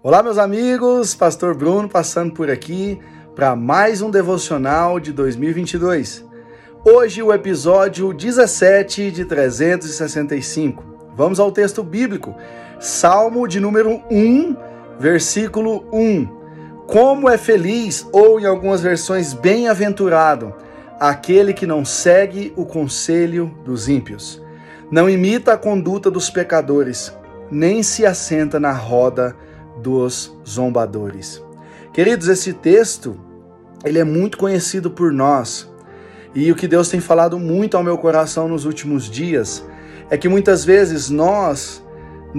Olá, meus amigos, Pastor Bruno passando por aqui para mais um devocional de 2022. Hoje, o episódio 17 de 365. Vamos ao texto bíblico, Salmo de número 1, versículo 1. Como é feliz, ou em algumas versões, bem-aventurado, aquele que não segue o conselho dos ímpios, não imita a conduta dos pecadores, nem se assenta na roda dos zombadores. Queridos, esse texto, ele é muito conhecido por nós. E o que Deus tem falado muito ao meu coração nos últimos dias é que muitas vezes nós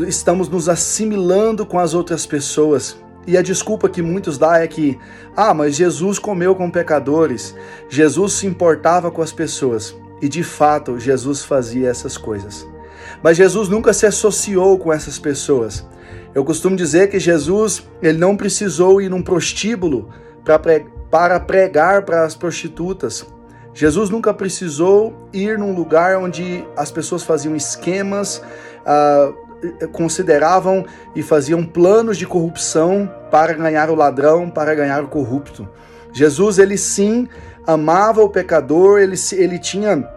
estamos nos assimilando com as outras pessoas. E a desculpa que muitos dão é que, ah, mas Jesus comeu com pecadores, Jesus se importava com as pessoas. E de fato, Jesus fazia essas coisas. Mas Jesus nunca se associou com essas pessoas. Eu costumo dizer que Jesus ele não precisou ir num prostíbulo para pregar para as prostitutas. Jesus nunca precisou ir num lugar onde as pessoas faziam esquemas, uh, consideravam e faziam planos de corrupção para ganhar o ladrão, para ganhar o corrupto. Jesus, ele sim amava o pecador, ele, ele tinha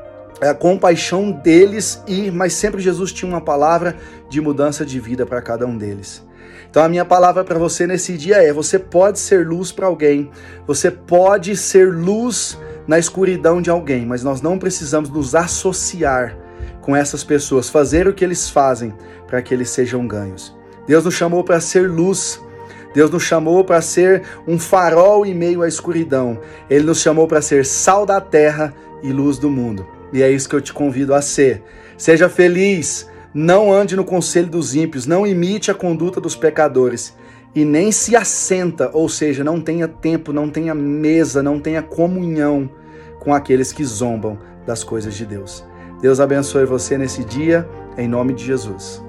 a compaixão deles e mas sempre Jesus tinha uma palavra de mudança de vida para cada um deles. Então a minha palavra para você nesse dia é: você pode ser luz para alguém, você pode ser luz na escuridão de alguém, mas nós não precisamos nos associar com essas pessoas, fazer o que eles fazem para que eles sejam ganhos. Deus nos chamou para ser luz. Deus nos chamou para ser um farol em meio à escuridão. Ele nos chamou para ser sal da terra e luz do mundo. E é isso que eu te convido a ser. Seja feliz, não ande no conselho dos ímpios, não imite a conduta dos pecadores e nem se assenta, ou seja, não tenha tempo, não tenha mesa, não tenha comunhão com aqueles que zombam das coisas de Deus. Deus abençoe você nesse dia, em nome de Jesus.